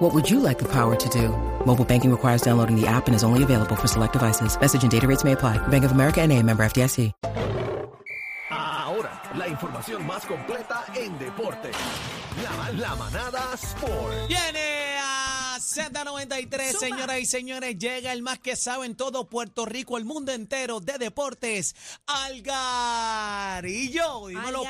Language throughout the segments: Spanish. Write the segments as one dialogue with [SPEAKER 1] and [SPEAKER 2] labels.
[SPEAKER 1] What would you like the power to do? Mobile banking requires downloading the app and is only available for select devices. Message and data rates may apply. Bank of America and a member FDIC.
[SPEAKER 2] Ahora, la información más completa en deporte. La, la manada Sport.
[SPEAKER 3] Viene a Z93, señoras y señores. Llega el más que sabe en todo Puerto Rico, el mundo entero de deportes. Algarillo. Dímelo.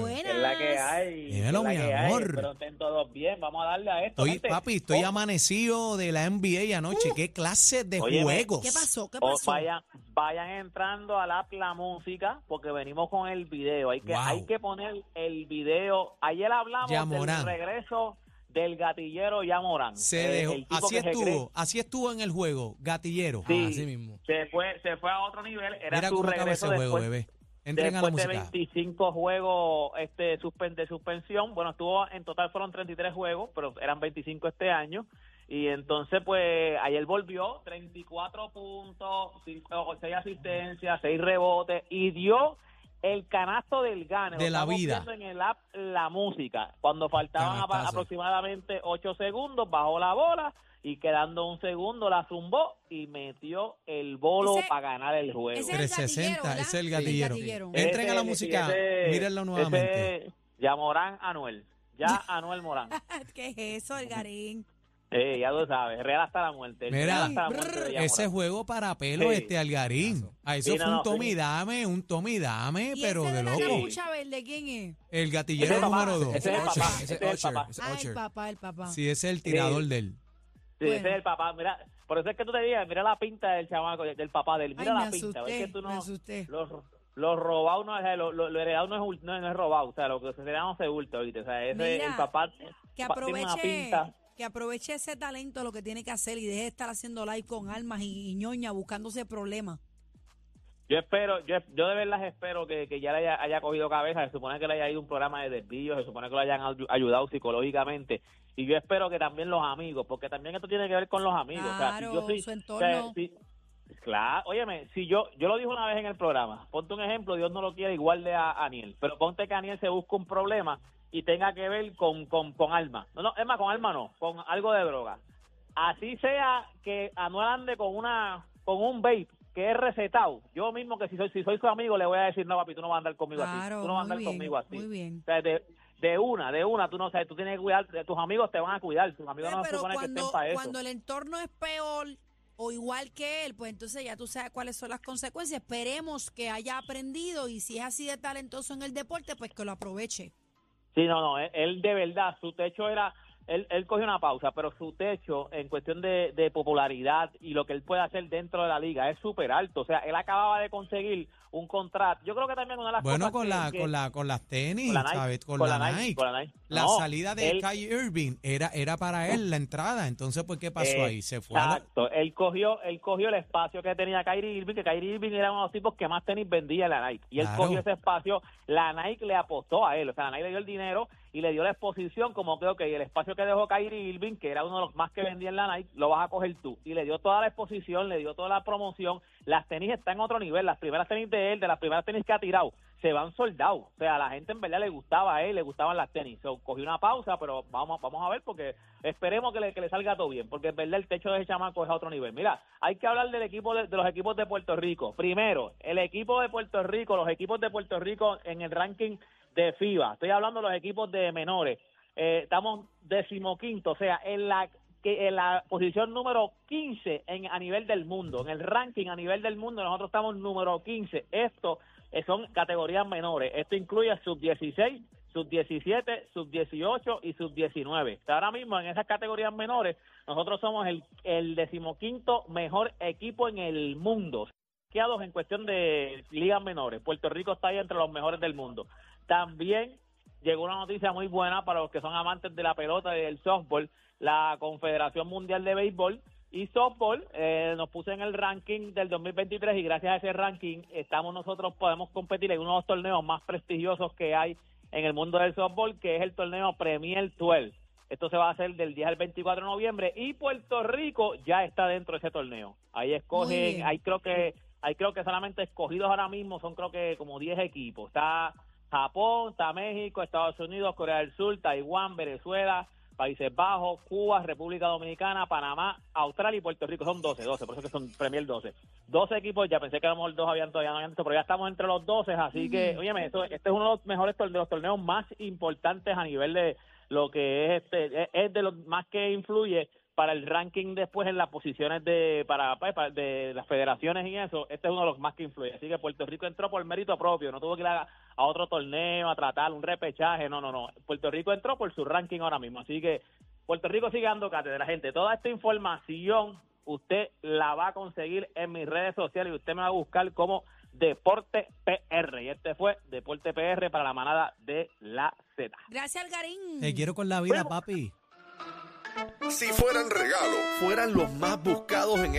[SPEAKER 4] Buenas.
[SPEAKER 5] Es la que hay.
[SPEAKER 3] Dímelo, mi
[SPEAKER 5] hay.
[SPEAKER 3] amor.
[SPEAKER 5] Espero estén todos bien. Vamos a darle a esto. Gente.
[SPEAKER 3] papi, estoy
[SPEAKER 5] O-
[SPEAKER 3] amanecido de la NBA anoche. ¿Qué clase de
[SPEAKER 5] Óyeme,
[SPEAKER 3] juegos?
[SPEAKER 4] ¿Qué pasó? ¿Qué
[SPEAKER 5] o
[SPEAKER 4] pasó?
[SPEAKER 5] vayan, vayan entrando a la, la música porque venimos con el video. Hay que,
[SPEAKER 3] Wow.
[SPEAKER 5] hay que poner el video. Ayer hablamos
[SPEAKER 3] Ya
[SPEAKER 5] del regreso del gatillero Yamorán.
[SPEAKER 3] Se dejó. Así
[SPEAKER 5] se
[SPEAKER 3] estuvo, así estuvo en el juego, gatillero.
[SPEAKER 5] Sí,
[SPEAKER 3] Ah, así mismo.
[SPEAKER 5] Se fue, se fue a otro nivel. Era
[SPEAKER 3] Mira
[SPEAKER 5] su
[SPEAKER 3] cómo acaba ese
[SPEAKER 5] regreso
[SPEAKER 3] juego,
[SPEAKER 5] después,
[SPEAKER 3] bebé. Entren a la
[SPEAKER 5] después de
[SPEAKER 3] música.
[SPEAKER 5] 25 juegos este de suspensión. Bueno, estuvo en total fueron 33 juegos, pero eran 25 este año. Y entonces, pues, ayer volvió, 34 puntos, 6 asistencias, 6 rebotes y dio el canasto del gane.
[SPEAKER 3] De la vida.
[SPEAKER 5] en el app La Música. Cuando faltaban
[SPEAKER 3] Canastazo.
[SPEAKER 5] aproximadamente 8 segundos, bajó la bola y quedando un segundo la zumbó y metió el bolo
[SPEAKER 4] Ese-
[SPEAKER 5] para ganar el juego.
[SPEAKER 4] ese es el
[SPEAKER 3] 360,
[SPEAKER 4] gatillero,
[SPEAKER 3] es el gatillero.
[SPEAKER 4] El gatillero.
[SPEAKER 3] Entren a la música,
[SPEAKER 5] ese-
[SPEAKER 3] mírenlo nuevamente.
[SPEAKER 5] ese- ya Morán Anuel. Ya Anuel Morán.
[SPEAKER 4] ¿Qué es eso, Algarín?
[SPEAKER 5] Eh, ya tú sabes, real hasta la muerte.
[SPEAKER 3] Mira,
[SPEAKER 5] real hasta la muerte de
[SPEAKER 3] Ese juego para pelo,
[SPEAKER 5] Sí.
[SPEAKER 3] este Algarín. A eso
[SPEAKER 5] Sí,
[SPEAKER 3] fue un
[SPEAKER 5] no,
[SPEAKER 3] tome
[SPEAKER 5] sí.
[SPEAKER 3] y dame, un tome y dame,
[SPEAKER 4] ¿Y
[SPEAKER 3] pero
[SPEAKER 4] ese
[SPEAKER 3] de
[SPEAKER 4] de la
[SPEAKER 3] loco.
[SPEAKER 4] capucha verde quién es?
[SPEAKER 3] El gatillero
[SPEAKER 5] es
[SPEAKER 3] número dos.
[SPEAKER 5] ese es el papá, ese es el papá.
[SPEAKER 6] Usher.
[SPEAKER 4] papá, el papá.
[SPEAKER 3] Sí, ese es el tirador de él.
[SPEAKER 5] Sí,
[SPEAKER 4] Bueno.
[SPEAKER 5] ese es el papá. Mira, por eso es que tú te digas, mira la pinta del chamaco, del papá del.
[SPEAKER 4] Ay,
[SPEAKER 5] Mira la pinta.
[SPEAKER 4] asusté,
[SPEAKER 5] ves que tú no. Los, los robados no es, lo, lo, lo heredado no es, no, no es robado. O sea, lo que se da no se hurta, ¿viste? O sea, ese,
[SPEAKER 4] Mira,
[SPEAKER 5] el papá.
[SPEAKER 4] Que
[SPEAKER 5] pa- tiene una
[SPEAKER 4] aproveche,
[SPEAKER 5] pinta.
[SPEAKER 4] Que aproveche ese talento, lo que tiene que hacer y deje de estar haciendo live con almas y, y ñoña buscándose problemas.
[SPEAKER 5] Yo espero, yo, yo de verdad espero que, que ya le haya, haya cogido cabeza. Se supone que le haya ido un programa de desvío, se supone que lo hayan ayu- ayudado psicológicamente. Y yo espero que también los amigos, porque también esto tiene que ver con los amigos. o sea, si
[SPEAKER 4] Claro,
[SPEAKER 5] yo soy-
[SPEAKER 4] su
[SPEAKER 5] o
[SPEAKER 4] entorno.
[SPEAKER 5] sea, si- claro, óyeme, si yo, yo lo dije una vez en el programa, ponte un ejemplo, Dios no lo quiere igual de a Aniel, pero ponte que Aniel se busca un problema y tenga que ver con, con, con alma. No, no, es más, con alma no, con algo de droga. Así sea que Anuel ande con una, con un vape que es recetado. Yo mismo que si soy, si soy su amigo le voy a decir, no papi, tú no vas a andar conmigo así.
[SPEAKER 4] Claro,
[SPEAKER 5] Tú no vas a andar
[SPEAKER 4] bien,
[SPEAKER 5] conmigo así.
[SPEAKER 4] muy bien.
[SPEAKER 5] O sea, de, de una, de una, tú no sabes, tú tienes que cuidar, tus amigos te van a cuidar, tus amigos
[SPEAKER 4] Pero,
[SPEAKER 5] no se
[SPEAKER 4] pero
[SPEAKER 5] supone que estén
[SPEAKER 4] cuando,
[SPEAKER 5] para eso.
[SPEAKER 4] cuando el entorno es peor o igual que él, pues entonces ya tú sabes cuáles son las consecuencias. Esperemos que haya aprendido y si es así de talentoso en el deporte, pues que lo aproveche.
[SPEAKER 5] Sí, no, no, él, él de verdad, su techo era, él, él cogió una pausa, pero su techo en cuestión de, de popularidad y lo que él puede hacer dentro de la liga es súper alto. O sea, él acababa de conseguir un contrato. Yo creo que también una de las
[SPEAKER 3] Bueno,
[SPEAKER 5] cosas
[SPEAKER 3] con
[SPEAKER 5] que-
[SPEAKER 3] la,
[SPEAKER 5] que-
[SPEAKER 3] con la, con las tenis,
[SPEAKER 5] con la Nike,
[SPEAKER 3] ¿sabes? Con,
[SPEAKER 5] con
[SPEAKER 3] la,
[SPEAKER 5] la
[SPEAKER 3] Nike.
[SPEAKER 5] Nike, con la Nike.
[SPEAKER 3] La
[SPEAKER 5] No,
[SPEAKER 3] salida de
[SPEAKER 5] él-
[SPEAKER 3] Kyrie Irving era, era para él la entrada. Entonces, pues, ¿qué pasó ahí? Se fue la-
[SPEAKER 5] Exacto. Él cogió, él cogió el espacio que tenía Kyrie Irving, que Kyrie Irving era uno de los tipos que más tenis vendía en la Nike. Y él
[SPEAKER 3] Claro.
[SPEAKER 5] cogió ese espacio, la Nike le apostó a él. O sea, la Nike le dio el dinero y le dio la exposición como que, ok, el espacio que dejó Kyrie Irving, que era uno de los más que vendía en la Nike, lo vas a coger tú. Y le dio toda la exposición, le dio toda la promoción. Las tenis están en otro nivel. Las primeras tenis de él, de las primeras tenis que ha tirado, se van soldados. O sea, a la gente en verdad le gustaba a él, le gustaban las tenis. So, cogió una pausa, pero vamos, vamos a ver porque esperemos que le, que le salga todo bien, porque en verdad el techo de ese chamaco es a otro nivel. Mira, hay que hablar del equipo de, de los equipos de Puerto Rico. Primero, el equipo de Puerto Rico, los equipos de Puerto Rico en el ranking de FIBA. Estoy hablando de los equipos de menores. Eh, estamos decimoquinto, o sea, en la que en la posición número 15 en, a nivel del mundo, en el ranking a nivel del mundo, nosotros estamos número 15. Esto eh, son categorías menores. Esto incluye sub-16, sub-17, sub-18 y sub-19. Ahora mismo en esas categorías menores, nosotros somos el, el decimoquinto mejor equipo en el mundo. En cuestión de ligas menores. Puerto Rico está ahí entre los mejores del mundo. También llegó una noticia muy buena para los que son amantes de la pelota y del softball. La Confederación Mundial de Béisbol Y softball eh, nos puso en el ranking del 2023 y gracias a ese ranking estamos nosotros podemos competir en uno de los torneos más prestigiosos que hay en el mundo del softball, que es el torneo Premier 12. Esto se va a hacer del 10 al 24 de noviembre y Puerto Rico ya está dentro de ese torneo. Ahí escogen, ahí creo que hay creo que solamente escogidos ahora mismo son creo que como 10 equipos. Está Japón, está México, Estados Unidos, Corea del Sur, Taiwán, Venezuela, Países Bajos, Cuba, República Dominicana, Panamá, Australia y Puerto Rico. Son 12, 12, por eso que son Premier 12. 12 equipos, ya pensé que a lo mejor dos habían todavía no habían visto, pero ya estamos entre los 12, así que, óyeme, esto, este es uno de los mejores torneos, de los torneos más importantes a nivel de lo que es este, es- es de los más que influye para el ranking después en las posiciones de para, pues, para- de las federaciones y eso, este es uno de los más que influye. Así que Puerto Rico entró por mérito propio, no tuvo que ir a, a otro torneo a tratar un repechaje, no, no, no. Puerto Rico entró por su ranking ahora mismo, así que Puerto Rico sigue dando cátedra, gente. Toda esta información usted la va a conseguir en mis redes sociales y usted me va a buscar como Deporte PR. Y este fue Deporte PR para la manada de la Z.
[SPEAKER 4] Gracias, Algarín.
[SPEAKER 3] Te quiero con la vida, papi.
[SPEAKER 2] Si fueran regalo, fueran los más buscados en